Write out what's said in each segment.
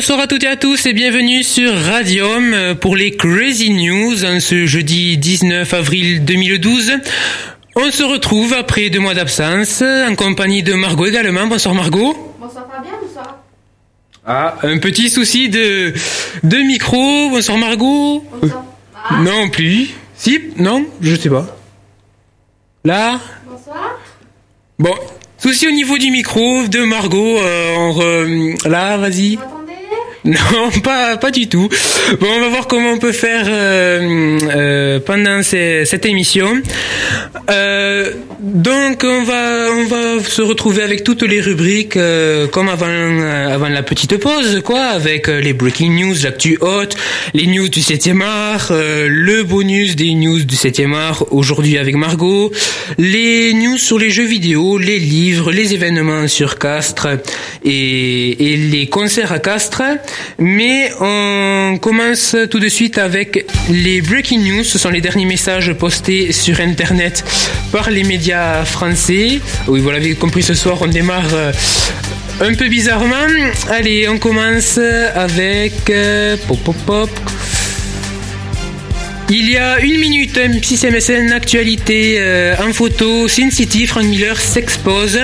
Bonsoir à toutes et à tous et bienvenue sur Radium euh, pour les Crazy News en ce jeudi 19 avril 2012. On se retrouve après deux mois d'absence en compagnie de Margot également. Bonsoir Margot. Bonsoir Fabien, bonsoir. Ah, un petit souci de, de micro. Bonsoir Margot. Bonsoir. Ah, Non plus. Si Non Je sais pas. Là bonsoir. Bon, souci au niveau du micro de Margot. euh, on re- Là, vas-y. Non, pas, pas du tout. Bon, on va voir comment on peut faire euh, euh, pendant ces- cette émission. Euh, donc, on va, on va se retrouver avec toutes les rubriques euh, comme avant, euh, avant la petite pause, quoi, avec euh, les breaking news, l'actu haute, les news du 7e art, le bonus des news du 7e art aujourd'hui avec Margot, les news sur les jeux vidéo, les livres, les événements sur Castres et, et les concerts à Castres. Mais on commence tout de suite avec les breaking news. Ce sont les derniers messages postés sur Internet par les médias français. Oui, vous l'avez compris ce soir, on démarre euh, un peu bizarrement. Allez, on commence avec... euh, pop, pop, pop. Il y a une minute, un petit MSN actualité euh, en photo, Sin City, Frank Miller s'expose.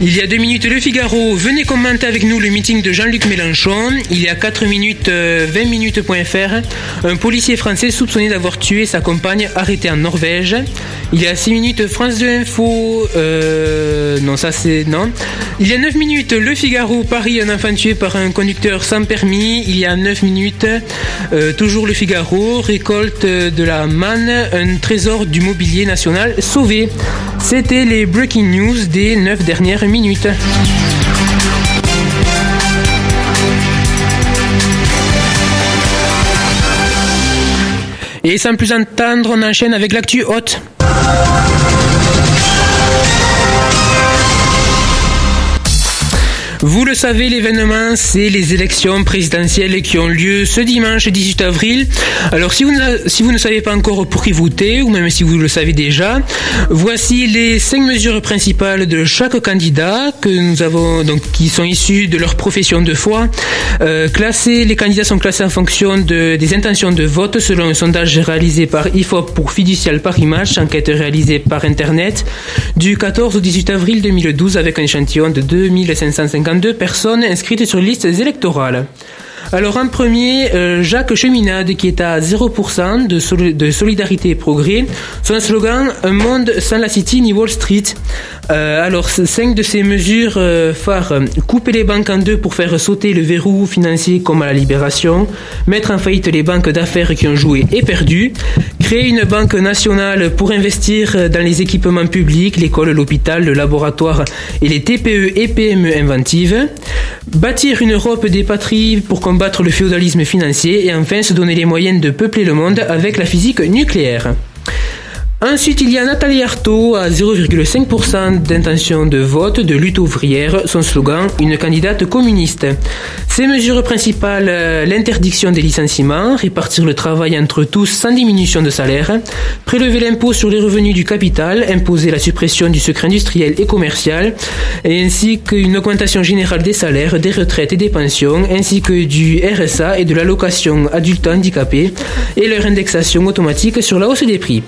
Il y a deux minutes, Le Figaro, venez commenter avec nous le meeting de Jean-Luc Mélenchon. Il y a 4 minutes, euh, 20 minutes.fr, un policier français soupçonné d'avoir tué sa compagne arrêté en Norvège. Il y a 6 minutes, France 2 Info, euh, non ça c'est, non. Il y a 9 minutes, Le Figaro, Paris, un enfant tué par un conducteur sans permis. Il y a 9 minutes, euh, toujours Le Figaro, récolte de la manne, un trésor du mobilier national sauvé. C'était les breaking news des 9 dernières minutes. Et sans plus entendre, on enchaîne avec l'actu haute. Vous le savez, l'événement, c'est les élections présidentielles qui ont lieu ce dimanche 18 avril. Alors, si vous, ne, si vous ne savez pas encore pour qui voter, ou même si vous le savez déjà, voici les cinq mesures principales de chaque candidat que nous avons, donc, qui sont issues de leur profession de foi. Euh, classés, les candidats sont classés en fonction de, des intentions de vote selon un sondage réalisé par IFOP pour Fiducial Paris enquête réalisée par Internet, du 14 au 18 avril 2012 avec un échantillon de 2552 personnes inscrites sur listes électorales. Alors en premier, euh, Jacques Cheminade qui est à 0% de, de solidarité et progrès. Son slogan Un monde sans la City ni Wall Street. Euh, alors cinq de ces mesures euh, phares couper les banques en deux pour faire sauter le verrou financier comme à la libération, mettre en faillite les banques d'affaires qui ont joué et perdu, créer une banque nationale pour investir dans les équipements publics, l'école, l'hôpital, le laboratoire et les TPE et PME inventives, bâtir une Europe des patries pour combattre le féodalisme financier et enfin se donner les moyens de peupler le monde avec la physique nucléaire. Ensuite, il y a Nathalie Arthaud à 0,5% d'intention de vote de lutte ouvrière. Son slogan, une candidate communiste. Ses mesures principales, euh, l'interdiction des licenciements, répartir le travail entre tous sans diminution de salaire, prélever l'impôt sur les revenus du capital, imposer la suppression du secret industriel et commercial, et ainsi qu'une augmentation générale des salaires, des retraites et des pensions, ainsi que du RSA et de l'allocation adulte handicapé, et leur indexation automatique sur la hausse des prix.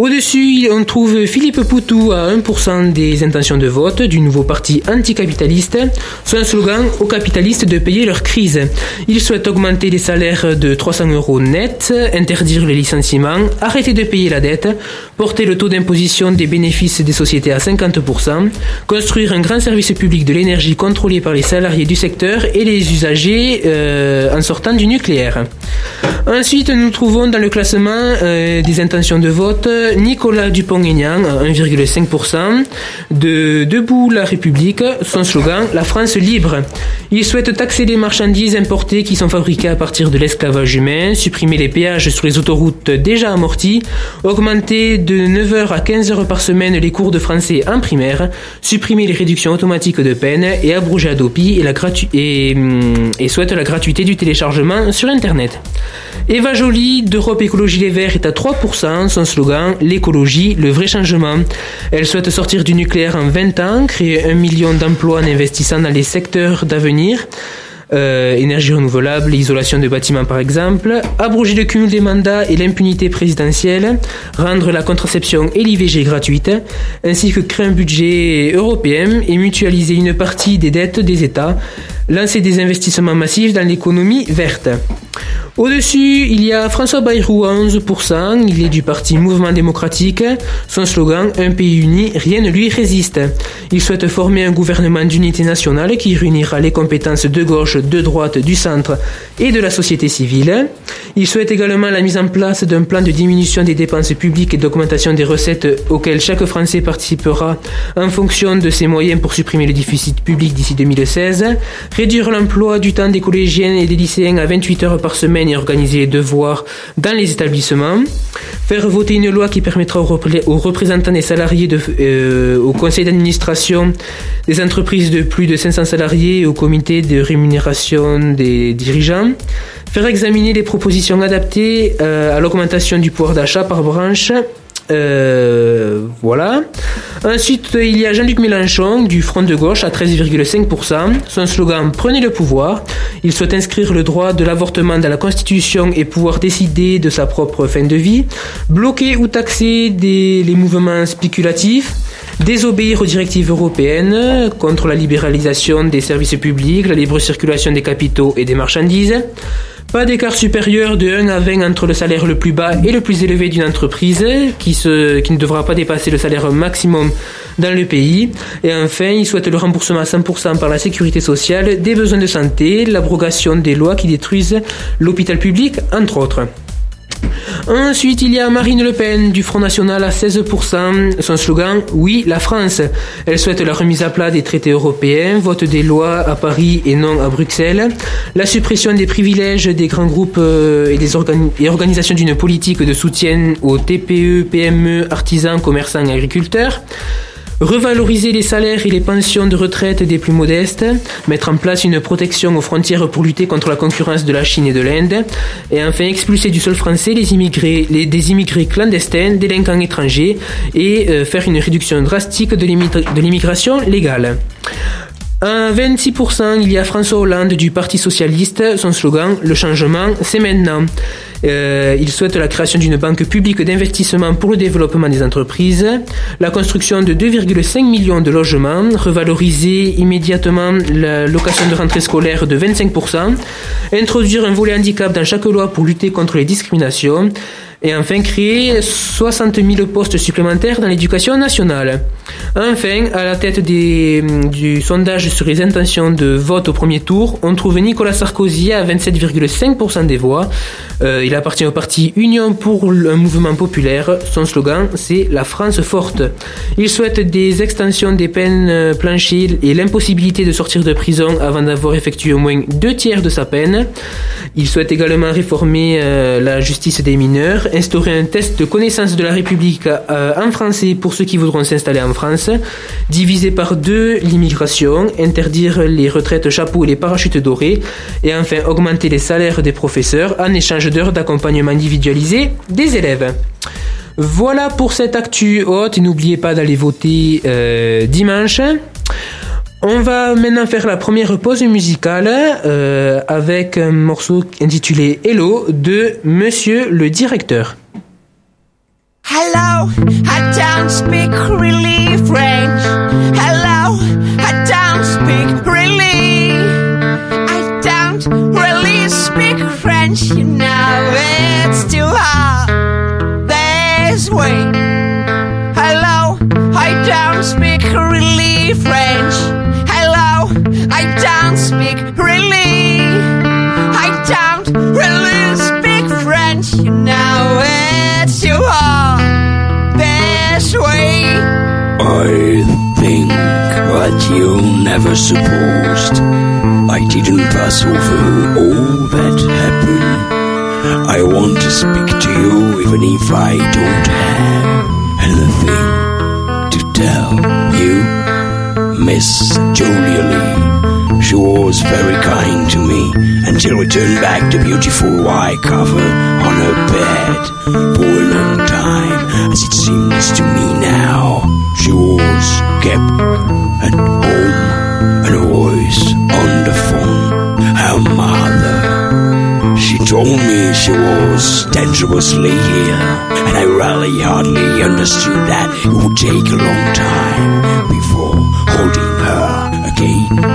Au-dessus, on trouve Philippe Poutou à 1% des intentions de vote du nouveau parti anticapitaliste. Son slogan aux capitalistes de payer leur crise. Il souhaite augmenter les salaires de 300 euros net, interdire les licenciements, arrêter de payer la dette, porter le taux d'imposition des bénéfices des sociétés à 50%, construire un grand service public de l'énergie contrôlé par les salariés du secteur et les usagers euh, en sortant du nucléaire. Ensuite, nous trouvons dans le classement euh, des intentions de vote Nicolas Dupont-Aignan, à 1,5%, de Debout la République, son slogan La France libre. Il souhaite taxer les marchandises importées qui sont fabriquées à partir de l'esclavage humain, supprimer les péages sur les autoroutes déjà amorties, augmenter de 9h à 15h par semaine les cours de français en primaire, supprimer les réductions automatiques de peine et abroger Adopi et, la et souhaite la gratuité du téléchargement sur Internet. Eva Joly d'Europe Écologie Les Verts est à 3%, son slogan L'écologie, le vrai changement. Elle souhaite sortir du nucléaire en 20 ans, créer un million d'emplois en investissant dans les secteurs d'avenir. euh, énergie renouvelable, isolation de bâtiments par exemple, abroger le cumul des mandats et l'impunité présidentielle, rendre la contraception et l'IVG gratuite, ainsi que créer un budget européen et mutualiser une partie des dettes des États, lancer des investissements massifs dans l'économie verte. Au-dessus, il y a François Bayrou à 11%, il est du parti Mouvement démocratique. Son slogan Un pays uni, rien ne lui résiste. Il souhaite former un gouvernement d'unité nationale qui réunira les compétences de gauche, de droite, du centre et de la société civile. Il souhaite également la mise en place d'un plan de diminution des dépenses publiques et d'augmentation des recettes auquel chaque Français participera en fonction de ses moyens pour supprimer le déficit public d'ici 2016, réduire l'emploi du temps des collégiennes et des lycéens à 28 heures par semaine et organiser les devoirs dans les établissements, faire voter une loi qui permettra aux, représentants des salariés de, euh, au conseil d'administration des entreprises de plus de 500 salariés et au comité de rémunération des dirigeants, faire examiner les propositions adaptées euh, à l'augmentation du pouvoir d'achat par branche euh, voilà. Ensuite, il y a Jean-Luc Mélenchon du Front de gauche à 13,5%. Son slogan Prenez le pouvoir. Il souhaite inscrire le droit de l'avortement dans la Constitution et pouvoir décider de sa propre fin de vie. Bloquer ou taxer les mouvements spéculatifs désobéir aux directives européennes contre la libéralisation des services publics, la libre circulation des capitaux et des marchandises, pas d'écart supérieur de 1 à 20 entre le salaire le plus bas et le plus élevé d'une entreprise qui, qui ne devra pas dépasser le salaire maximum dans le pays. Et enfin, il souhaite le remboursement à 100% par la sécurité sociale des besoins de santé, l'abrogation des lois qui détruisent l'hôpital public, entre autres. Ensuite, il y a Marine Le Pen du Front National à 16%. Son slogan, oui, la France. Elle souhaite la remise à plat des traités européens, vote des lois à Paris et non à Bruxelles, la suppression des privilèges des grands groupes euh, et des organisations d'une politique de soutien aux TPE, PME, artisans, commerçants et agriculteurs, revaloriser les salaires et les pensions de retraite des plus modestes, mettre en place une protection aux frontières pour lutter contre la concurrence de la Chine et de l'Inde, et enfin expulser du sol français les immigrés, les, des immigrés clandestins, délinquants étrangers, et euh, faire une réduction drastique de l'immigration légale. À 26%, il y a François Hollande du Parti Socialiste. Son slogan, le changement, c'est maintenant. Euh, il souhaite la création d'une banque publique d'investissement pour le développement des entreprises, la construction de 2,5 millions de logements, revaloriser immédiatement la location de rentrée scolaire de 25%, introduire un volet handicap dans chaque loi pour lutter contre les discriminations, et enfin créer 60 000 postes supplémentaires dans l'éducation nationale. Enfin, à la tête des, du sondage sur les intentions de vote au premier tour, on trouve Nicolas Sarkozy à 27,5% des voix. Euh, il appartient au parti Union pour un mouvement populaire. Son slogan, c'est La France forte. Il souhaite des extensions des peines euh, planchées et l'impossibilité de sortir de prison avant d'avoir effectué au moins deux tiers de sa peine. Il souhaite également réformer euh, la justice des mineurs instaurer un test de connaissance de la République euh, en français pour ceux qui voudront s'installer en France, diviser par deux l'immigration, interdire les retraites chapeaux et les parachutes dorés, et enfin augmenter les salaires des professeurs en échange d'heures d'accompagnement individualisé des élèves. Voilà pour cette actu haute n'oubliez pas d'aller voter euh, dimanche. On va maintenant faire la première pause musicale euh, avec un morceau intitulé Hello de Monsieur le directeur. Hello, I don't speak really French. Hello, you never supposed I didn't pass over all that happened. I want to speak to you even if I don't have anything to tell you, Miss Julia Lee. She was very kind to me until we turned back the beautiful white cover on her bed for a long time, as it seems to me now. She was kept and home and voice on the phone. Her mother. She told me she was dangerously ill, and I really hardly understood that it would take a long time before holding her again.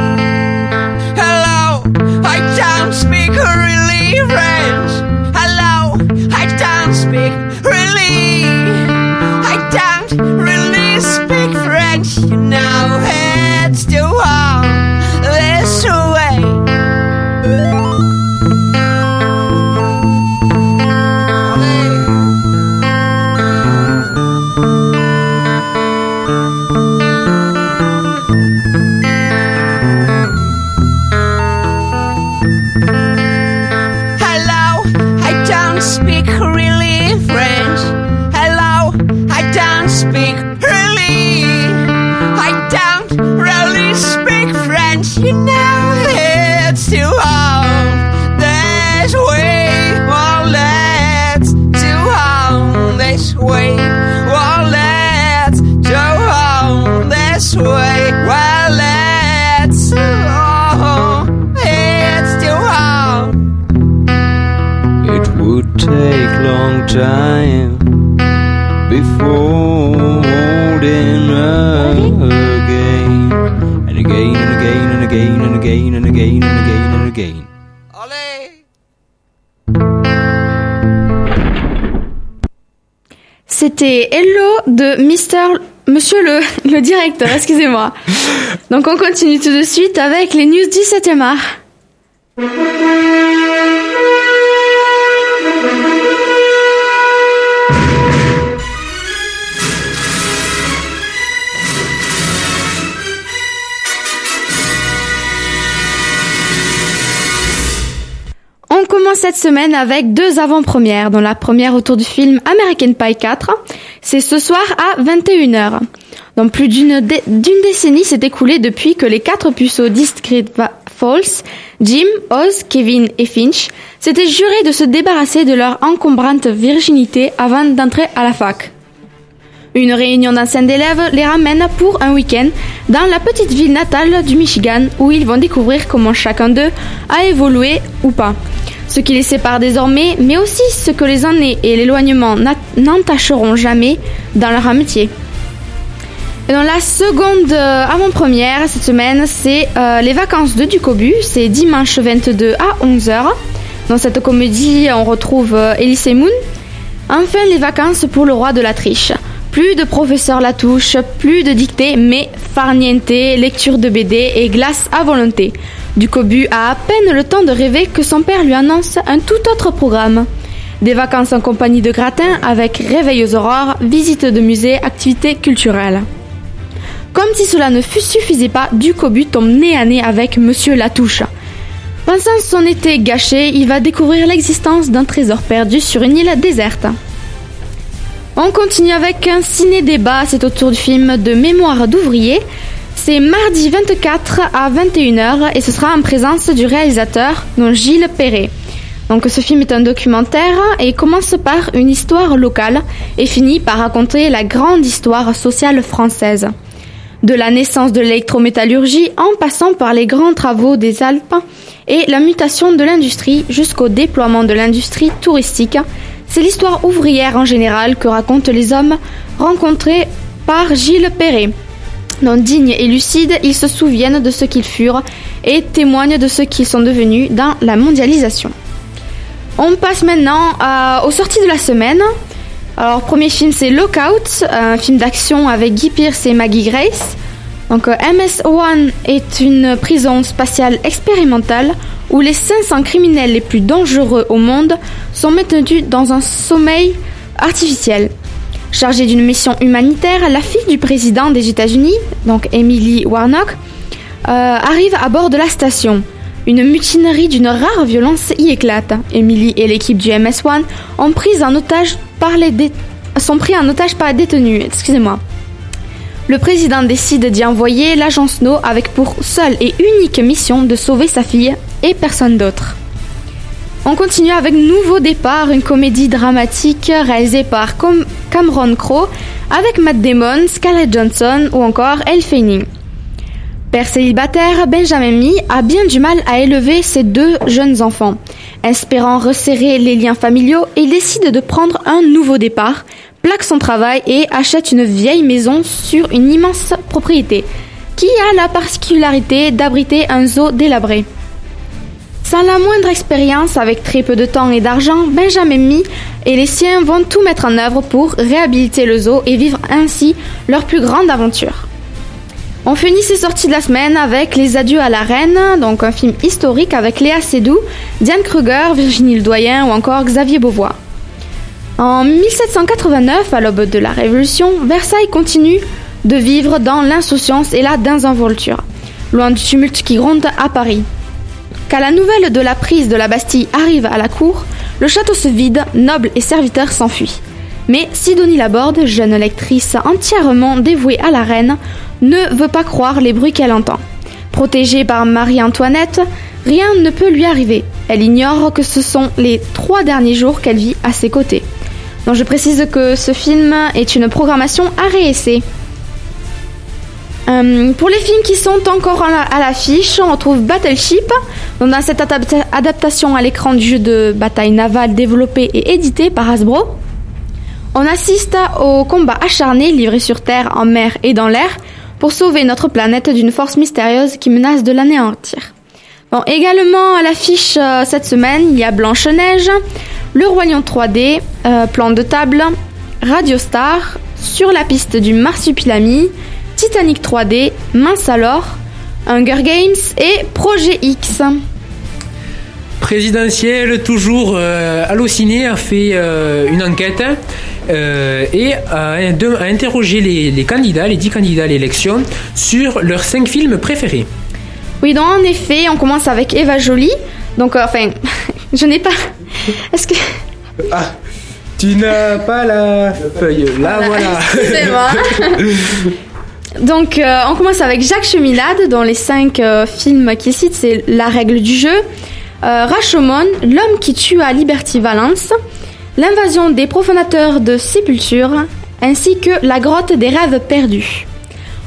Long time before holding her again and again and again and again and again and again and again and again. Allez. C'était Hello de Mister Monsieur le, le directeur, excusez-moi. Donc on continue tout de suite avec les news du 7e art. Commence cette semaine avec deux avant-premières, dont la première autour du film American Pie 4. C'est ce soir à 21h. Donc plus d'une dé- d'une décennie s'est écoulée depuis que les quatre puceaux Va- Falls, Jim, Oz, Kevin et Finch, s'étaient jurés de se débarrasser de leur encombrante virginité avant d'entrer à la fac. Une réunion d'anciens d'élèves les ramène pour un week-end dans la petite ville natale du Michigan où ils vont découvrir comment chacun d'eux a évolué ou pas. Ce qui les sépare désormais, mais aussi ce que les années et l'éloignement n'entacheront jamais dans leur amitié. Et dans la seconde euh, avant-première cette semaine, c'est euh, les vacances de Ducobu. C'est dimanche 22 à 11h. Dans cette comédie, on retrouve euh, Elise Moon. Enfin, les vacances pour le roi de la triche. Plus de professeur Latouche, plus de dictée, mais farniente, lecture de BD et glace à volonté. Ducobu a à peine le temps de rêver que son père lui annonce un tout autre programme. Des vacances en compagnie de Gratin avec réveil aux aurores, visite de musées, activités culturelles. Comme si cela ne suffisait pas, Ducobu tombe nez à nez avec Monsieur Latouche. Pensant son été gâché, il va découvrir l'existence d'un trésor perdu sur une île déserte. On continue avec un ciné-débat, c'est autour du film de Mémoire d'ouvrier. C'est mardi 24 à 21h et ce sera en présence du réalisateur, donc Gilles Perret. Donc ce film est un documentaire et commence par une histoire locale et finit par raconter la grande histoire sociale française. De la naissance de l'électrométallurgie en passant par les grands travaux des Alpes et la mutation de l'industrie jusqu'au déploiement de l'industrie touristique, c'est l'histoire ouvrière en général que racontent les hommes rencontrés par Gilles Perret. Non dignes et lucides, ils se souviennent de ce qu'ils furent et témoignent de ce qu'ils sont devenus dans la mondialisation. On passe maintenant à- aux sorties de la semaine. Alors, premier film, c'est Lockout, un film d'action avec Guy Pearce et Maggie Grace. Donc, euh, MS-1 est une prison spatiale expérimentale où les 500 criminels les plus dangereux au monde sont maintenus dans un sommeil artificiel. Chargée d'une mission humanitaire, la fille du président des États-Unis, donc Emily Warnock, euh, arrive à bord de la station. Une mutinerie d'une rare violence y éclate. Emily et l'équipe du MS-1 ont pris otage par les sont pris en otage par les détenus. Excusez-moi. Le président décide d'y envoyer l'agent Snow avec pour seule et unique mission de sauver sa fille et personne d'autre. On continue avec Nouveau Départ, une comédie dramatique réalisée par Cameron Crowe avec Matt Damon, Scarlett Johansson ou encore Elle Fanning. Père célibataire, Benjamin Mee a bien du mal à élever ses deux jeunes enfants. Espérant resserrer les liens familiaux, il décide de prendre un nouveau départ, plaque son travail et achète une vieille maison sur une immense propriété, qui a la particularité d'abriter un zoo délabré. Sans la moindre expérience, avec très peu de temps et d'argent, Benjamin Mee et les siens vont tout mettre en œuvre pour réhabiliter le zoo et vivre ainsi leur plus grande aventure. On finit ces sorties de la semaine avec Les Adieux à la Reine, donc un film historique avec Léa Seydoux, Diane Kruger, Virginie Ledoyen ou encore Xavier Beauvois. En 1789, à l'aube de la Révolution, Versailles continue de vivre dans l'insouciance et la désinvolture, loin du tumulte qui gronde à Paris. Quand la nouvelle de la prise de la Bastille arrive à la cour, le château se vide, nobles et serviteurs s'enfuient. Mais Sidonie Laborde, jeune lectrice entièrement dévouée à la reine, ne veut pas croire les bruits qu'elle entend. Protégée par Marie-Antoinette, rien ne peut lui arriver. Elle ignore que ce sont les trois derniers jours qu'elle vit à ses côtés. Je précise que ce film est une programmation à réessayer. Euh, pour les films qui sont encore à la- à l'affiche, on retrouve Battleship. Donc dans cette adapta- adaptation à l'écran du jeu de bataille navale développé et édité par Hasbro, on assiste au combat acharné livré sur Terre, en mer et dans l'air pour sauver notre planète d'une force mystérieuse qui menace de l'anéantir. Bon, également à l'affiche euh, cette semaine, il y a Blanche-Neige, Le Lion 3D, euh, Plan de table, Radio Star, Sur la piste du Marsupilami, Titanic 3D, Mince alors, Hunger Games et Projet X. Présidentielle, toujours euh, Allociné a fait euh, une enquête euh, et a, de- a interrogé les, les candidats, les 10 candidats à l'élection, sur leurs 5 films préférés. Oui, donc en effet, on commence avec Eva Jolie. Donc, euh, enfin, je n'ai pas. Est-ce que. Ah, tu n'as pas la feuille. Là, voilà. Excusez-moi. Donc, euh, on commence avec Jacques Cheminade, dont les cinq euh, films qu'il cite, c'est La règle du jeu, euh, Rashomon, L'homme qui tue à Liberty Valence, L'invasion des profanateurs de sépulture, ainsi que La grotte des rêves perdus.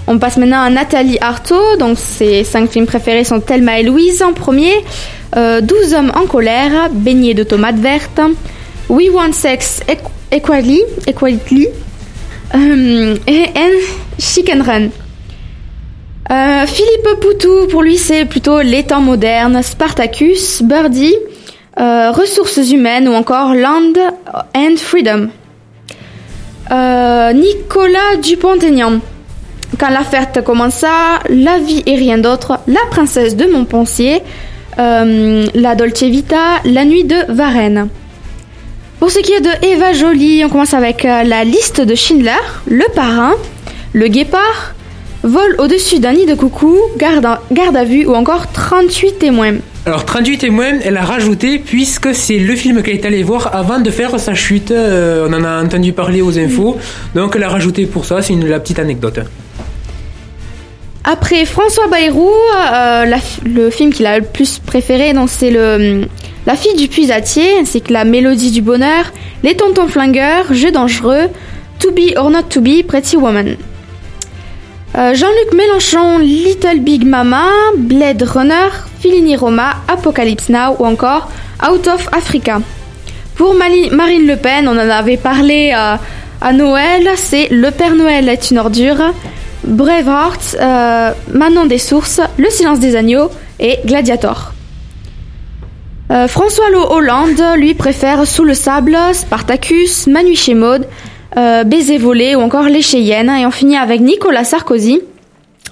On passe maintenant à Nathalie Arthaud, donc ses cinq films préférés sont Thelma et Louise en premier, euh, 12 hommes en colère, Baignés de tomates vertes, We Want Sex Equ- Equally, Equality, euh, and Chicken Run. Euh, Philippe Poutou, pour lui, c'est plutôt les temps modernes, Spartacus, Birdie, euh, Ressources humaines ou encore Land and Freedom. Euh, Nicolas Dupont-Aignan. Quand la fête commença, La vie et rien d'autre, La princesse de Montpensier, euh, La Dolce Vita, La nuit de Varennes. Pour ce qui est de Eva Jolie, on commence avec euh, la liste de Schindler, Le Parrain, Le Guépard, Vol au-dessus d'un nid de coucou, garde à, garde à vue ou encore 38 témoins. Alors 38 témoins, elle a rajouté puisque c'est le film qu'elle est allée voir avant de faire sa chute. euh, on en a entendu parler aux infos, donc elle a rajouté pour ça. C'est une la petite anecdote. Après François Bayrou, euh, la le film qu'il a le plus préféré, c'est le La fille du puisatier, ainsi que La mélodie du bonheur, Les tontons flingueurs, Jeux dangereux, To be or not to be, Pretty Woman. Euh, Jean-Luc Mélenchon, Little Big Mama, Blade Runner, Fellini Roma, Apocalypse Now ou encore Out of Africa. Pour Marine Le Pen, on en avait parlé euh, à Noël, c'est Le Père Noël est une ordure, Braveheart, euh, Manon des Sources, Le Silence des Agneaux et Gladiator. Euh, François Hollande, lui, préfère Sous le sable, Spartacus, Manu chez Maud, euh, Baiser volé ou encore Les Cheyennes. Et on finit avec Nicolas Sarkozy.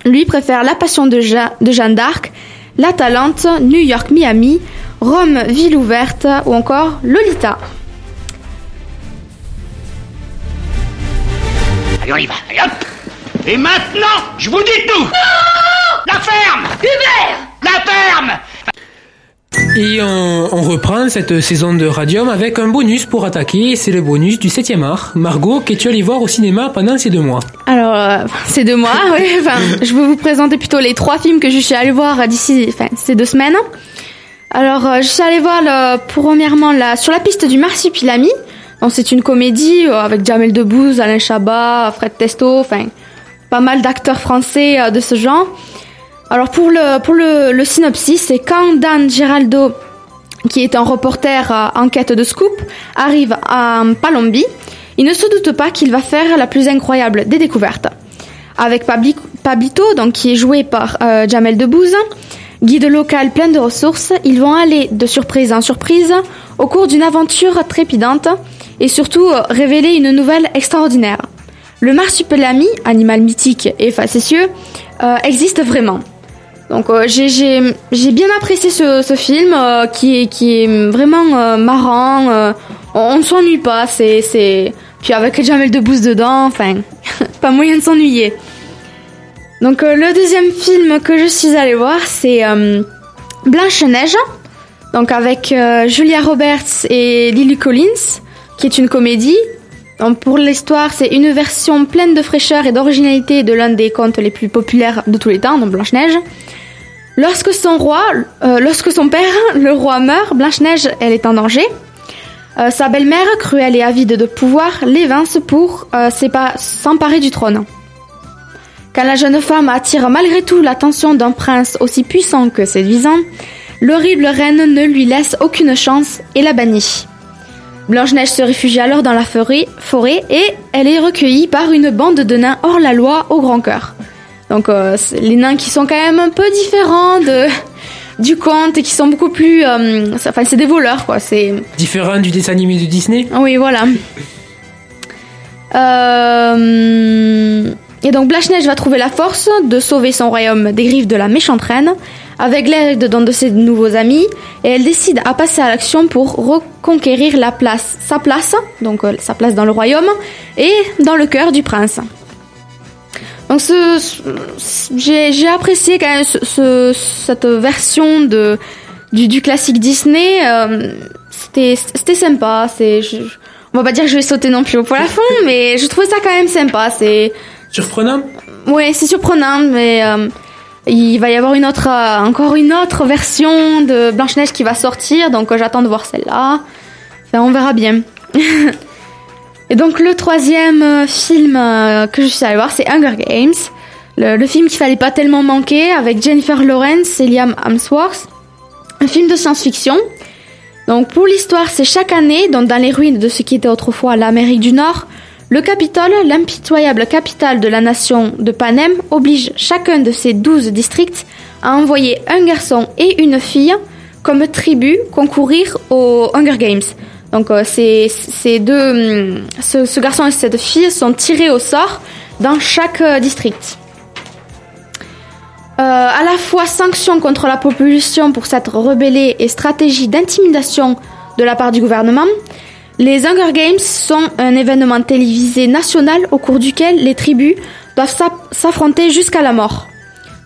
Lui préfère La Passion de, Ja- de Jeanne d'Arc, La Talente, New York, Miami, Rome, Ville ouverte ou encore Lolita. Allez, on y va. Allez, hop Et maintenant, je vous dis tout La ferme Hubert La ferme Et on, reprend cette saison de Radium avec un bonus pour attaquer. C'est le bonus du 7e art. Margot, qu'es-tu allé voir au cinéma pendant ces deux mois? Alors, euh, c'est deux mois, oui. Je vais vous présenter plutôt les trois films que je suis allée voir d'ici enfin, ces deux semaines. Alors, euh, je suis allée voir premièrement sur la piste du Marsupilami. C'est une comédie euh, avec Jamel Debbouze, Alain Chabat, Fred Testo, enfin, pas mal d'acteurs français euh, de ce genre. Alors pour le, synopsis, c'est quand Dan Giraldo, qui est un reporter euh, en quête de scoop, arrive à Palombi, il ne se doute pas qu'il va faire la plus incroyable des découvertes. Avec Pabli- Pablito, qui est joué par euh, Jamel Debbouze, guide local plein de ressources, ils vont aller de surprise en surprise au cours d'une aventure trépidante et surtout euh, révéler une nouvelle extraordinaire. Le marsupilami, animal mythique et facétieux, existe vraiment. Donc euh, j'ai- bien apprécié ce, ce film euh, qui, est, qui est vraiment euh, marrant. euh, on, ne s'ennuie pas. C'est puis avec Jamel Debbouze dedans, enfin pas moyen de s'ennuyer. Donc le deuxième film que je suis allée voir c'est euh, Blanche Neige. Donc avec Julia Roberts et Lily Collins, qui est une comédie. Pour l'histoire, c'est une version pleine de fraîcheur et d'originalité de l'un des contes les plus populaires de tous les temps, donc Blanche-Neige. Lorsque son roi, euh, lorsque son père, le roi meurt, Blanche-Neige, elle est en danger. Euh, sa belle-mère, cruelle et avide de pouvoir, l'évince pour euh, s'emparer du trône. Quand la jeune femme attire malgré tout l'attention d'un prince aussi puissant que séduisant, l'horrible reine ne lui laisse aucune chance et la bannit. Blanche-Neige se réfugie alors dans la forêt, forêt et elle est recueillie par une bande de nains hors la loi au grand cœur. Donc euh, les nains qui sont quand même un peu différents de du conte et qui sont beaucoup plus euh, ça- enfin c'est des voleurs quoi, c'est Différent du dessin animé de Disney? oui, voilà. Euh, Et donc Blanche-Neige va trouver la force de sauver son royaume des griffes de la méchante reine avec l'aide d'un de ses nouveaux amis et elle décide à passer à l'action pour reconquérir la place, sa place, donc euh, sa place dans le royaume et dans le cœur du prince. Donc ce, ce- j'ai apprécié quand même ce- ce- cette version de du, du classique Disney. euh, c'était sympa. Je- on va pas dire que je vais sauter non plus au plafond, mais je trouvais ça quand même sympa. C'est Surprenant ouais, c'est surprenant, mais euh, il va y avoir une autre, euh, encore une autre version de Blanche Neige qui va sortir, donc euh, j'attends de voir celle-là. Enfin, on verra bien. Et donc le troisième film que je suis allée voir, c'est Hunger Games, le, film qu'il fallait pas tellement manquer avec Jennifer Lawrence et Liam Hemsworth, un film de science-fiction. Donc pour l'histoire, c'est chaque année, dans les ruines de ce qui était autrefois l'Amérique du Nord, le Capitole, l'impitoyable capitale de la nation de Panem, oblige chacun de ses douze districts à envoyer un garçon et une fille comme tribu concourir aux Hunger Games. Donc euh, ces, deux, hum, ce, ce garçon et cette fille sont tirés au sort dans chaque euh, district. Euh, à la fois sanctions contre la population pour s'être rebellée et stratégie d'intimidation de la part du gouvernement, les Hunger Games sont un événement télévisé national au cours duquel les tribus doivent s'aff- s'affronter jusqu'à la mort.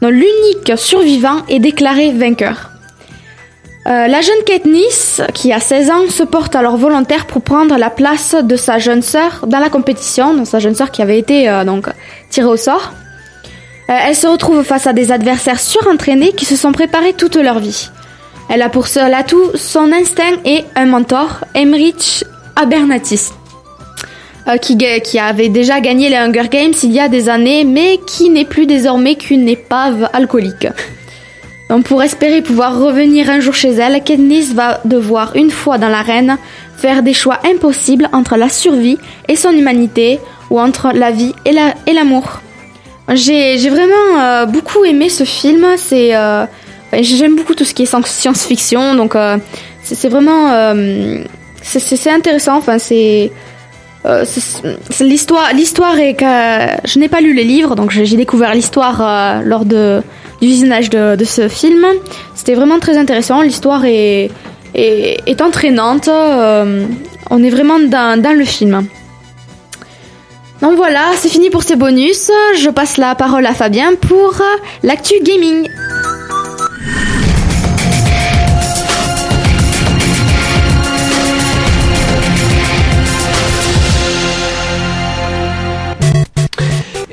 Donc, L'unique survivant est déclaré vainqueur. Euh, la jeune Katniss, qui a 16 ans, se porte alors volontaire pour prendre la place de sa jeune sœur dans la compétition, donc sa jeune sœur qui avait été euh, donc tirée au sort. Euh, elle se retrouve face à des adversaires surentraînés qui se sont préparés toute leur vie. Elle a pour seul atout son instinct et un mentor, Emmerich Abernatis, euh, qui, avait déjà gagné les Hunger Games il y a des années, mais qui n'est plus désormais qu'une épave alcoolique. Donc pour espérer pouvoir revenir un jour chez elle, Katniss va devoir, une fois dans l'arène, faire des choix impossibles entre la survie et son humanité, ou entre la vie et la- et l'amour. J'ai vraiment euh, beaucoup aimé ce film. Euh, j'aime beaucoup tout ce qui est science-fiction, donc c'est vraiment c'est- intéressant. Enfin c'est euh, c'est- l'histoire l'histoire est que je n'ai pas lu les livres, donc j'ai découvert l'histoire euh, lors du visionnage de, ce film. C'était vraiment très intéressant. L'histoire est, est entraînante. euh, on est vraiment dans dans le film. Donc voilà, c'est fini pour ces bonus. Je passe la parole à Fabien pour l'actu gaming.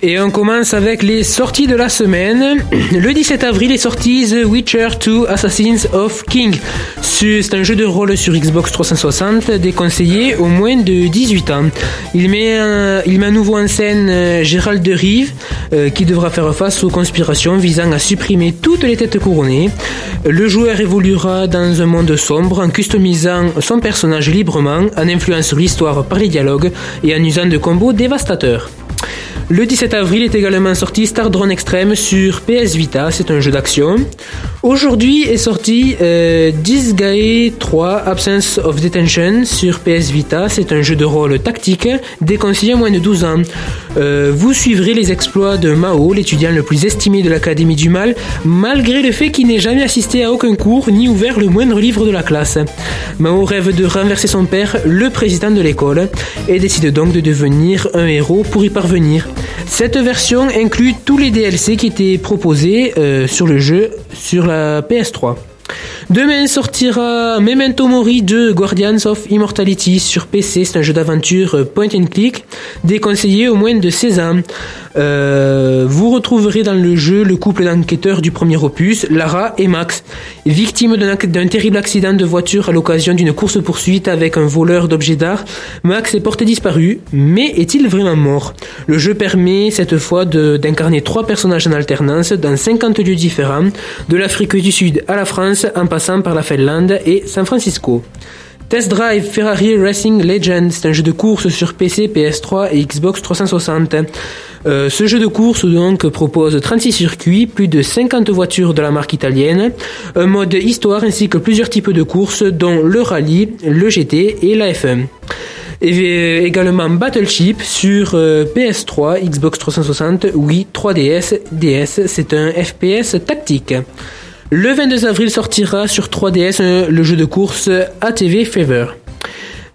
Et on commence avec les sorties de la semaine. Le 17 avril est sorti The Witcher 2 Assassins of King. C'est un jeu de rôle sur Xbox 360 déconseillé au moins de 18 ans. Il met, à nouveau en scène euh, Gérald de Rive euh, qui devra faire face aux conspirations visant à supprimer toutes les têtes couronnées. Le joueur évoluera dans un monde sombre en customisant son personnage librement, en influant sur l'histoire par les dialogues et en usant de combos dévastateurs. Le 17 avril est également sorti Star Drone Extreme sur PS Vita, c'est un jeu d'action. Aujourd'hui est sorti euh, Disgaea 3 Absence of Detention sur PS Vita, c'est un jeu de rôle tactique déconseillé à moins de 12 ans. Euh, vous suivrez les exploits de Mao, l'étudiant le plus estimé de l'Académie du Mal, malgré le fait qu'il n'ait jamais assisté à aucun cours ni ouvert le moindre livre de la classe. Mao rêve de renverser son père, le président de l'école, et décide donc de devenir un héros pour y parvenir. Cette version inclut tous les DLC qui étaient proposés euh, sur le jeu sur la PS3. Demain sortira Memento Mori 2 Guardians of Immortality sur PC. C'est un jeu d'aventure euh, point and click déconseillé au moins de 16 ans. Euh, vous retrouverez dans le jeu le couple d'enquêteurs du premier opus, Lara et Max. Victime d'un terrible accident de voiture à l'occasion d'une course-poursuite avec un voleur d'objets d'art, Max est porté disparu, mais est-il vraiment mort? Le jeu permet cette fois d'incarner trois personnages en alternance dans 50 lieux différents, de l'Afrique du Sud à la France en passant par la Finlande et San Francisco. Test Drive Ferrari Racing Legend, c'est un jeu de course sur PC, PS3 et Xbox 360. Euh, ce jeu de course donc propose 36 circuits, plus de 50 voitures de la marque italienne, un mode histoire ainsi que plusieurs types de courses dont le rallye, le GT et la F1. Et euh, également Battleship sur euh, PS3, Xbox 360, Wii, 3DS, DS, c'est un FPS tactique. Le 22 avril sortira sur 3DS euh, le jeu de course ATV Fever.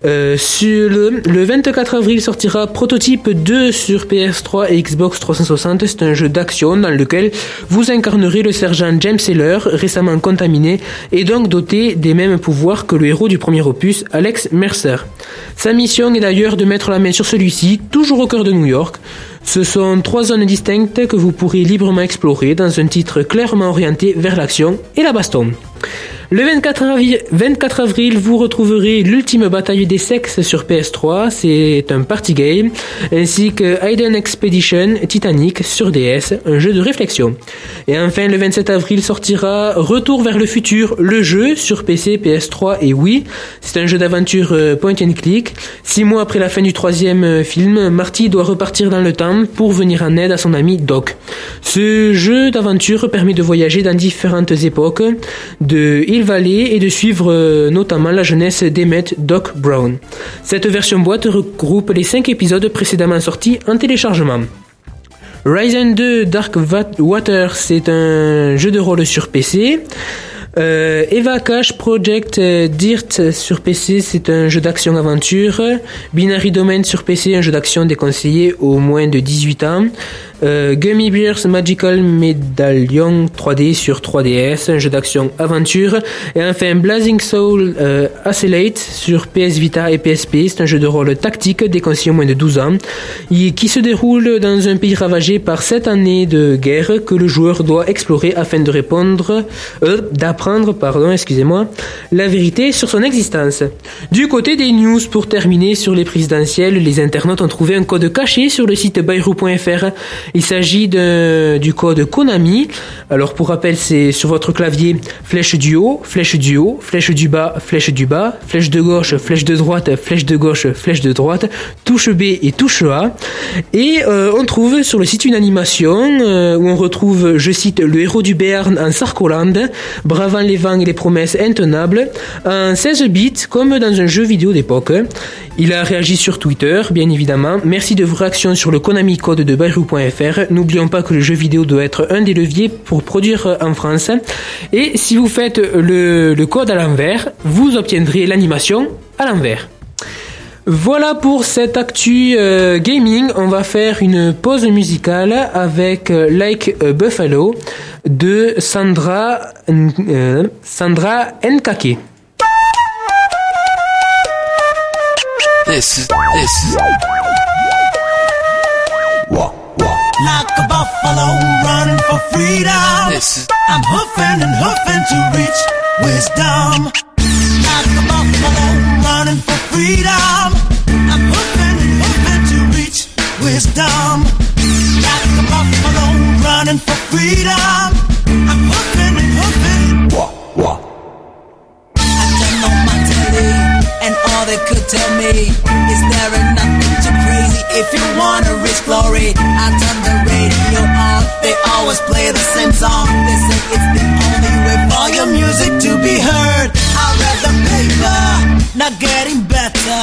Euh, sur le, le 24 avril sortira Prototype 2 sur PS3 et Xbox 360. C'est un jeu d'action dans lequel vous incarnerez le sergent James Saylor, récemment contaminé et donc doté des mêmes pouvoirs que le héros du premier opus, Alex Mercer. Sa mission est d'ailleurs de mettre la main sur celui-ci, toujours au cœur de New York. Ce sont trois zones distinctes que vous pourrez librement explorer dans un titre clairement orienté vers l'action et la baston. Le 24 avril, 24 avril, vous retrouverez l'ultime bataille des sexes sur PS3, c'est un party game, ainsi que Hidden Expedition Titanic sur DS, un jeu de réflexion. Et enfin, le 27 avril sortira Retour vers le futur, le jeu sur PC, PS3 et Wii. C'est un jeu d'aventure euh, point and click. Six mois après la fin du troisième euh, film, Marty doit repartir dans le temps pour venir en aide à son ami Doc. Ce jeu d'aventure permet de voyager dans différentes époques de Et de suivre euh, notamment la jeunesse d'Emmett Doc Brown. Cette version boîte regroupe les 5 épisodes précédemment sortis en téléchargement. Ryzen 2 Dark Water, c'est un jeu de rôle sur PC. Euh, Eva Cash Project euh, Dirt sur PC, c'est un jeu d'action-aventure. Binary Domain sur PC, un jeu d'action déconseillé au moins de 18 ans. Euh, Gummy Bears Magical Medallion 3D sur 3DS, un jeu d'action-aventure. Et enfin Blazing Soul euh, Accelate sur PS Vita et PSP, c'est un jeu de rôle tactique déconseillé au moins de 12 ans, et qui se déroule dans un pays ravagé par sept années de guerre que le joueur doit explorer afin de répondre, euh, d'apprendre, pardon, excusez-moi, la vérité sur son existence. Du côté des news, pour terminer sur les présidentielles, les internautes ont trouvé un code caché sur le site bayrou.fr. Il s'agit du code Konami. Alors pour rappel, c'est sur votre clavier flèche du haut, flèche du haut, flèche du bas, flèche du bas, flèche de gauche, flèche de droite, flèche de gauche, flèche de droite, touche B et touche A. Et euh, on trouve sur le site une animation euh, où on retrouve, je cite, le héros du Béarn en Sarkoland, bravant les vents et les promesses intenables, en 16 bits comme dans un jeu vidéo d'époque. Il a réagi sur Twitter, bien évidemment. Merci de vos réactions sur le Konami Code de Bayrou.fr. N'oublions pas que le jeu vidéo doit être un des leviers pour produire en France. Et si vous faites le, le code à l'envers, vous obtiendrez l'animation à l'envers. Voilà pour cette actu euh, gaming. On va faire une pause musicale avec euh, Like a Buffalo de Sandra euh, Sandra Nkake. This is this is like a buffalo running for freedom. I'm hoofing and hoofing to reach wisdom. Like a buffalo running for freedom. I'm hoofing and hoofing to reach wisdom. Like a buffalo running for freedom. I'm hoofing all they could tell me is there nothing too crazy if you wanna reach glory. I turn the radio on, they always play the same song. They say it's the only way for your music to be heard. I read the paper, not getting better.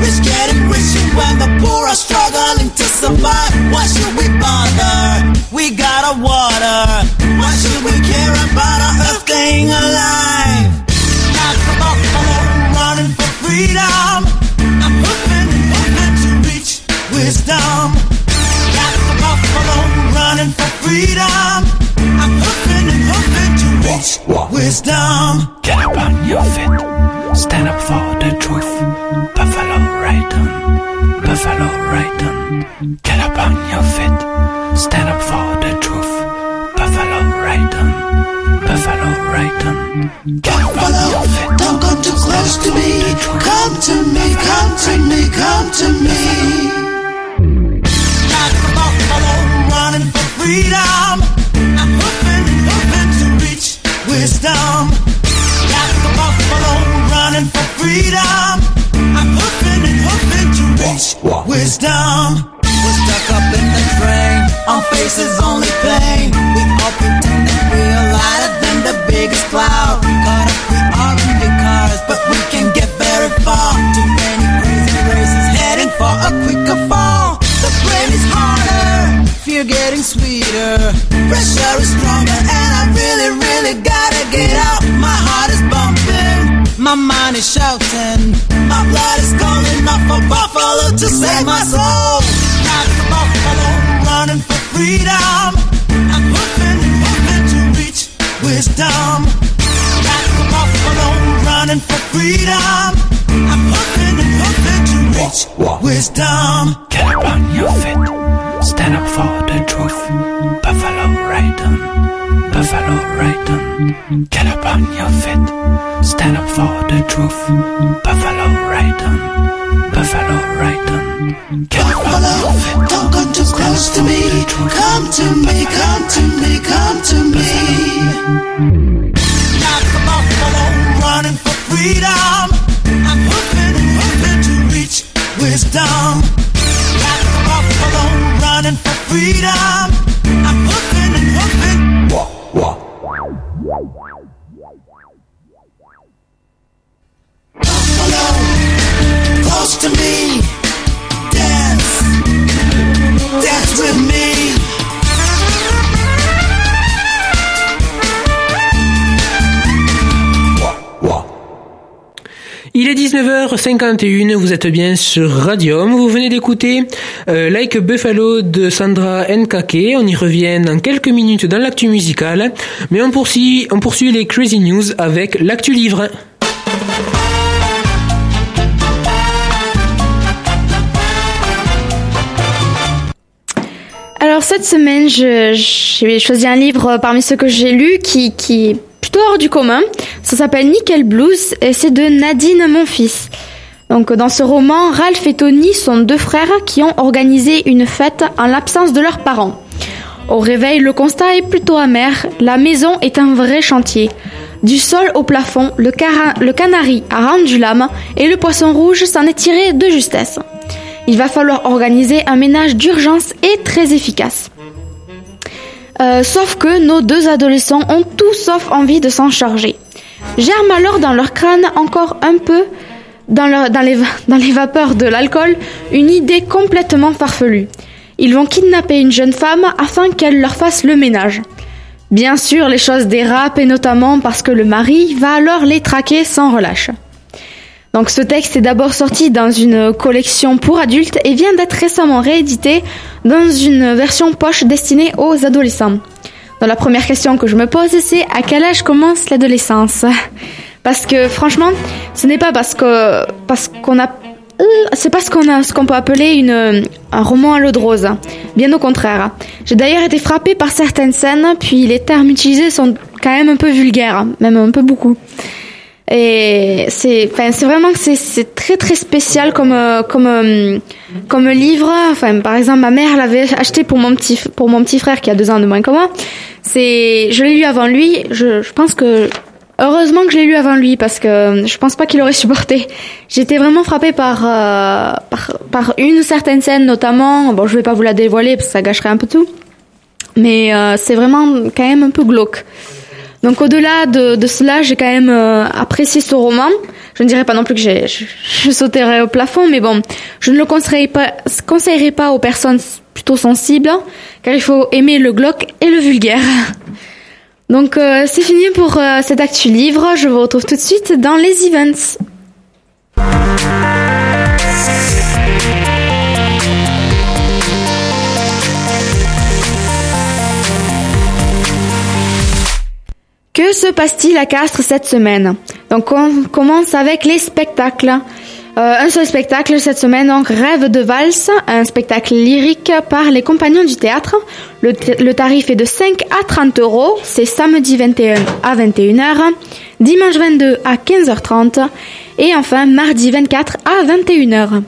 Rich getting richer when the poor are struggling to survive. Why should we bother? We got a water. Why should we care about our earth staying alive? Like a buffalo running for freedom. I'm hoofing and hoofing to reach wisdom. Like a buffalo running for freedom. I'm hoofing and hoofing to reach wisdom. Get up on your feet. Stand up for the truth. Buffalo Raiden. Buffalo Raiden. Get up on your feet. Stand up for the truth. Buffalo Raiden. Buffalo Raiden. Get up on your feet. Don't go too close to me. Come to me, come to me, come to me. Like a buffalo running for freedom. I'm hoofing and hoofing to reach wisdom. Like a buffalo running for freedom. I'm hoofing and hoofing to reach wisdom. We're stuck up in the train. Our faces only pain. We all pretend that we're lighter than the biggest cloud. Caught up, we are in the cars, but we can get very far. Too many crazy races heading for a quicker fall. The brain is harder, fear getting sweeter. Pressure is stronger, and I really, really gotta get out. My heart is bumping, my mind is shouting. My blood is calling out for Buffalo to save my soul. A buffalo running for freedom. I'm hoofing and hoofing to reach wisdom. Like a buffalo running for freedom. I'm hoofing and hoofing to reach wisdom. Get up on your feet. Stand up for the truth. Buffalo Raiden. Buffalo Raiden. Get up on your feet. Stand up for the truth. Buffalo Raiden. Buffalo Raiden. Get up on your feet. Don't go too close to me. Come to me, come to me, come to me. Like a buffalo running for freedom. I'm hoofing and hoofing to reach wisdom. Like a buffalo running for freedom. I'm hoofing and hoofing. Buffalo, 19h51, vous êtes bien sur Radium, vous venez d'écouter euh, Like Buffalo de Sandra Nkake, on y revient dans quelques minutes dans l'actu musicale, mais on poursuit, on poursuit les Crazy News avec l'actu livre. Alors cette semaine, j'ai choisi un livre parmi ceux que j'ai lus qui, qui est plutôt hors du commun. Ça s'appelle Nickel Blues et c'est de Nadine Monfils. Donc dans ce roman, Ralph et Tony sont deux frères qui ont organisé une fête en l'absence de leurs parents. Au réveil, le constat est plutôt amer. La maison est un vrai chantier. Du sol au plafond, le, canari a rendu l'âme et le poisson rouge s'en est tiré de justesse. Il va falloir organiser un ménage d'urgence et très efficace. Euh, sauf que nos deux adolescents ont tout sauf envie de s'en charger. Germe alors dans leur crâne encore un peu, dans, dans les, va- dans les vapeurs de l'alcool, une idée complètement farfelue. Ils vont kidnapper une jeune femme afin qu'elle leur fasse le ménage. Bien sûr, les choses dérapent et notamment parce que le mari va alors les traquer sans relâche. Donc ce texte est d'abord sorti dans une collection pour adultes et vient d'être récemment réédité dans une version poche destinée aux adolescents. Donc la première question que je me pose c'est à quel âge commence l'adolescence? Parce que franchement, ce n'est pas parce que parce qu'on a euh, c'est pas ce qu'on a, ce qu'on peut appeler une, un roman à l'eau de rose. Bien au contraire. J'ai d'ailleurs été frappée par certaines scènes, puis les termes utilisés sont quand même un peu vulgaires, même un peu beaucoup. Et c'est, enfin, c'est vraiment que c'est, très très spécial comme euh, comme euh, comme livre. Enfin, par exemple, ma mère l'avait acheté pour mon petit pour mon petit frère qui a deux ans de moins que moi. C'est, je l'ai lu avant lui. Je pense que heureusement que je l'ai lu avant lui parce que je pense pas qu'il aurait supporté. J'étais vraiment frappée par euh, par par une certaine scène notamment. Bon, je vais pas vous la dévoiler parce que ça gâcherait un peu tout. Mais euh, c'est vraiment quand même un peu glauque. Donc au-delà de, de cela, j'ai quand même euh, apprécié ce roman. Je ne dirais pas non plus que je, je sauterais au plafond, mais bon, je ne le conseillerais pas, conseillerais pas aux personnes plutôt sensibles, car il faut aimer le glauque et le vulgaire. Donc euh, c'est fini pour euh, cet actu livre. Je vous retrouve tout de suite dans les events. Que se passe-t-il à Castres cette semaine? Donc on commence avec les spectacles. Euh, un seul spectacle cette semaine, donc Rêve de valse, un spectacle lyrique par les compagnons du théâtre. Le, le tarif est de 5 à 30 euros. C'est samedi 21 à 21h, dimanche 22 à 15h30 et enfin mardi 24 à 21h.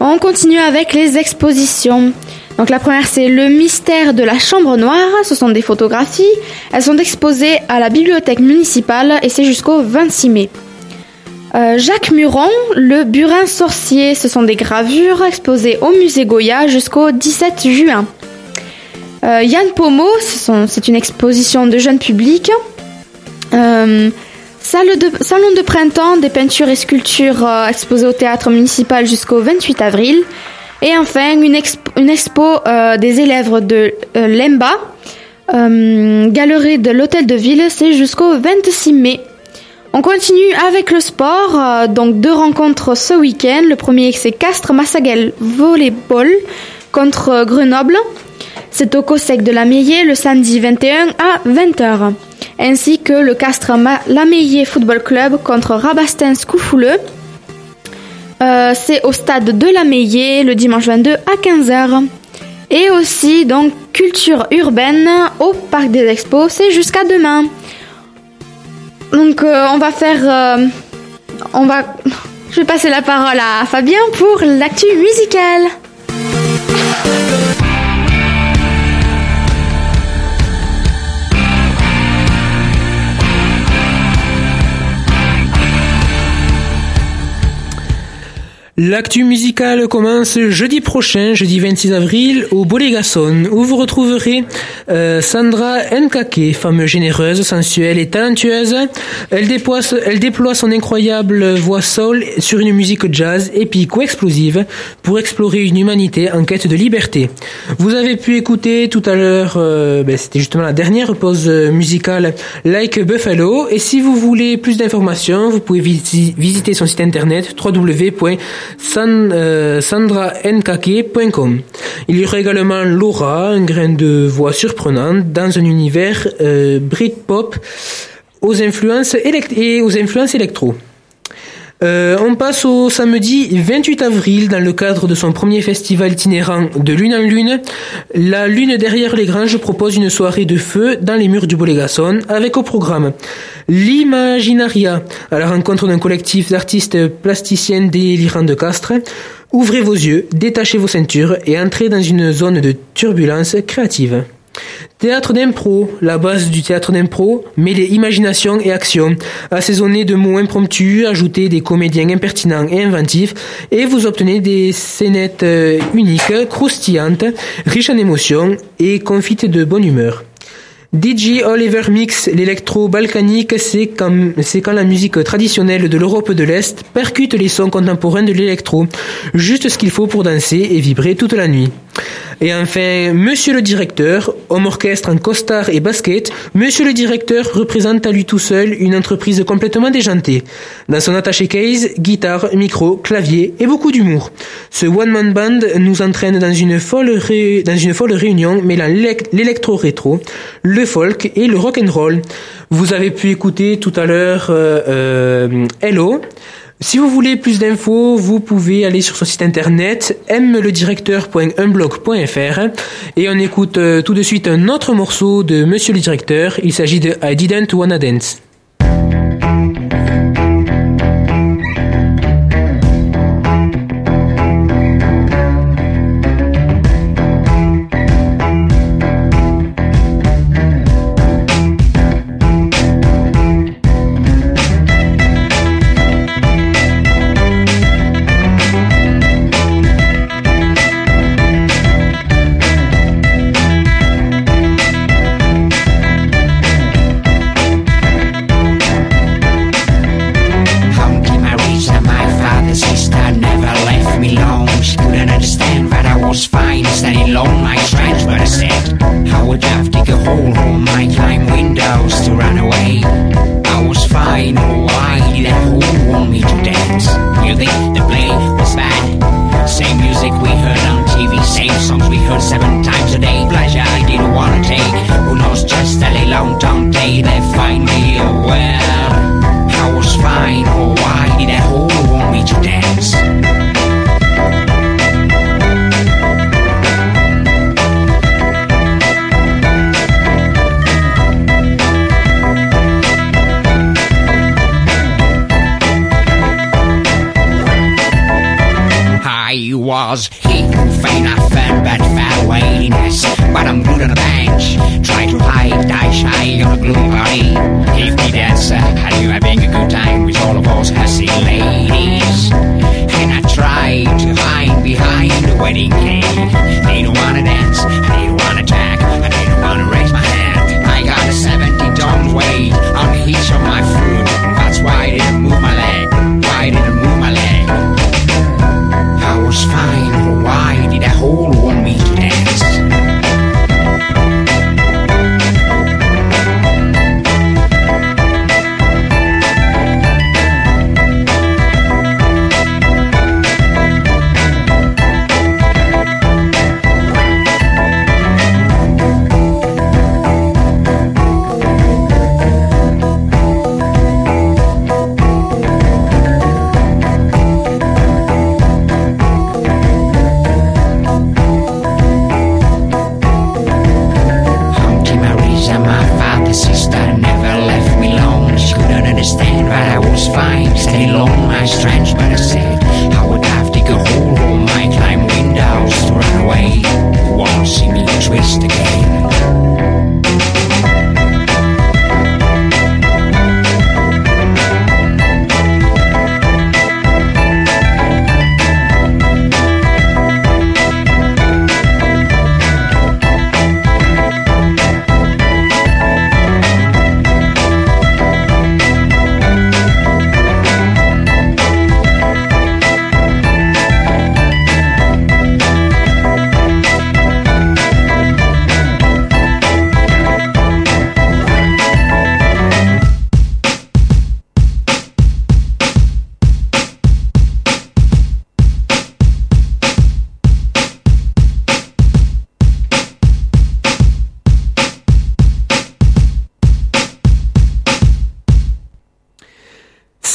On continue avec les expositions. Donc la première c'est le mystère de la chambre noire, ce sont des photographies. Elles sont exposées à la bibliothèque municipale et c'est jusqu'au 26 mai. Euh, Jacques Muron, le burin sorcier, ce sont des gravures exposées au musée Goya jusqu'au 17 juin. Euh, Yann Pomo, c'est une exposition de jeunes publics. Euh, salon de printemps, des peintures et sculptures exposées au théâtre municipal jusqu'au 28 avril. Et enfin, une, expo, une expo des élèves de l'EMBA, galerie de l'hôtel de ville, c'est jusqu'au 26 mai. On continue avec le sport, euh, donc deux rencontres ce week-end. Le premier c'est Castres Massaguel Volleyball contre euh, Grenoble. C'est au COSEC de la Meillée le samedi 21 à 20h. Ainsi que le Castres Ma- La Meillée Football Club contre Rabastens Coufouleux. Euh, c'est au stade de la Meillée le dimanche 22 à 15h. Et aussi donc culture urbaine au parc des expos, c'est jusqu'à demain. Donc euh, on va faire euh, je vais passer la parole à Fabien pour l'actu musicale. L'actu musicale commence jeudi prochain, jeudi 26 avril, au Bolégason, où vous retrouverez euh, Sandra Nkake, femme généreuse, sensuelle et talentueuse. Elle déploie, elle son incroyable voix soul sur une musique jazz épique ou explosive pour explorer une humanité en quête de liberté. Vous avez pu écouter tout à l'heure, euh, ben, c'était justement la dernière pause musicale Like Buffalo. Et si vous voulez plus d'informations, vous pouvez visi- visiter son site internet www.sandrankake.com. Il y aura également Laura, un grain de voix surprenante dans un univers euh, Britpop aux influences électro. Euh, on passe au samedi 28 avril dans le cadre de son premier festival itinérant de lune en lune. La lune derrière les granges propose une soirée de feu dans les murs du Bolégason avec au programme l'Imaginaria à la rencontre d'un collectif d'artistes plasticiennes délirants de Castres. Ouvrez vos yeux, détachez vos ceintures et entrez dans une zone de turbulence créative. Théâtre d'impro, la base du théâtre d'impro, mêler imagination et action, assaisonné de mots impromptus, ajoutez des comédiens impertinents et inventifs, et vous obtenez des scénettes euh, uniques, croustillantes, riches en émotions et confites de bonne humeur. DJ Oliver Mix, l'électro balkanique, c'est quand, quand la musique traditionnelle de l'Europe de l'Est percute les sons contemporains de l'électro. Juste ce qu'il faut pour danser et vibrer toute la nuit. Et enfin, Monsieur le directeur, homme orchestre en costard et basket, Monsieur le directeur représente à lui tout seul une entreprise complètement déjantée. Dans son attaché case, guitare, micro, clavier et beaucoup d'humour. Ce one-man band nous entraîne dans une folle, réunion mêlant l'élec- l'électro-rétro, le folk et le rock and roll. Vous avez pu écouter tout à l'heure euh, euh, Hello, Si vous voulez plus d'infos, vous pouvez aller sur son site internet mledirecteur.unblog.fr et on écoute euh, tout de suite un autre morceau de Monsieur le Directeur. Il s'agit de I Didn't Wanna Dance.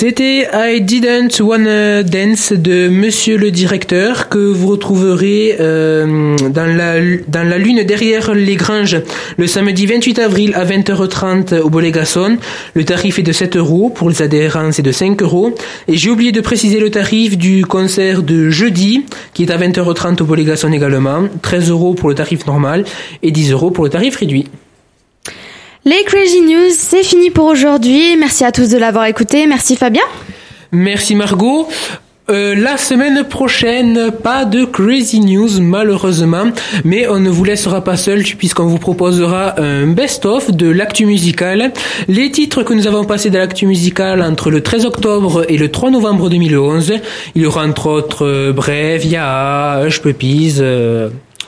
C'était I Didn't Wanna Dance de Monsieur le Directeur que vous retrouverez euh, dans, la, dans la lune derrière les granges le samedi 28 avril à 20h30 au Bolégason. Le tarif est de 7 euros, pour les adhérents c'est de 5 euros. Et j'ai oublié de préciser le tarif du concert de jeudi qui est à 20h30 au Bolégason également. 13 euros pour le tarif normal et 10 euros pour le tarif réduit. Les Crazy News, c'est fini pour aujourd'hui. Merci à tous de l'avoir écouté. Merci Fabien. Merci Margot. Euh, la semaine prochaine, pas de crazy news malheureusement, mais on ne vous laissera pas seul puisqu'on vous proposera un best-of de l'actu musical. Les titres que nous avons passés de l'actu musical entre le 13 octobre et le 3 novembre 2011. Il y aura entre autres euh, Bref, Yaha, Hush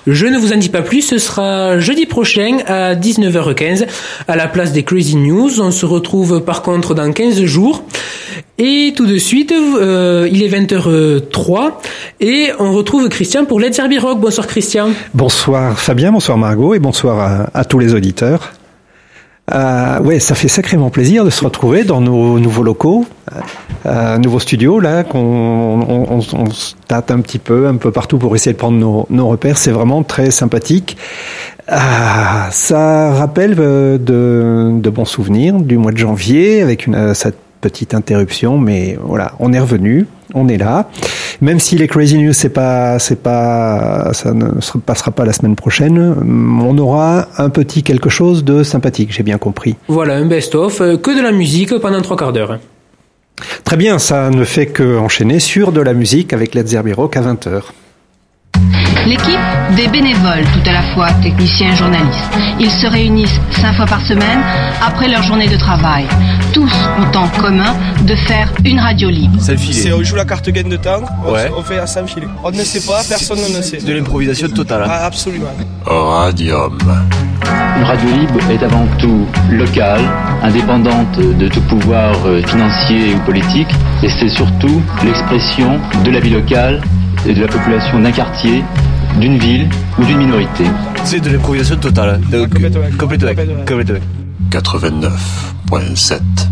je ne vous en dis pas plus, ce sera jeudi prochain à 19h15 à la place des Crazy News. On se retrouve par contre dans 15 jours. Et tout de suite, euh, il est 20h03 et on retrouve Christian pour Let's Herbie Rock. Bonsoir Christian. Bonsoir Fabien, bonsoir Margot et bonsoir à, à tous les auditeurs. Euh, ouais, ça fait sacrément plaisir de se retrouver dans nos nouveaux locaux euh, nouveau studio là qu'on on, on, on se tâte un petit peu, un peu partout pour essayer de prendre nos, nos repères. C'est vraiment très sympathique. Ah, ça rappelle euh, de, de bons souvenirs du mois de janvier avec une, euh, cette petite interruption, mais voilà, on est revenu, on est là. Même si les Crazy News, c'est pas, c'est pas, ça ne se passera pas la semaine prochaine, on aura un petit quelque chose de sympathique, j'ai bien compris. Voilà, un best-of, euh, que de la musique pendant trois quarts d'heure. Très bien, ça ne fait que enchaîner sur de la musique avec Zeppelin Rock à 20h. L'équipe des bénévoles, tout à la fois techniciens et journalistes. Ils se réunissent cinq fois par semaine après leur journée de travail. Tous ont en commun de faire une radio libre. C'est on joue la carte gain de temps, on, Ouais. on fait à sans filet. On ne sait pas, personne ne sait. De l'improvisation totale. hein. Ah, absolument. Radium. Une radio libre est avant tout locale, indépendante de tout pouvoir euh, financier ou politique, et c'est surtout l'expression de la vie locale et de la population d'un quartier, d'une ville ou d'une minorité. C'est de l'improvisation totale. complètement. 89.7.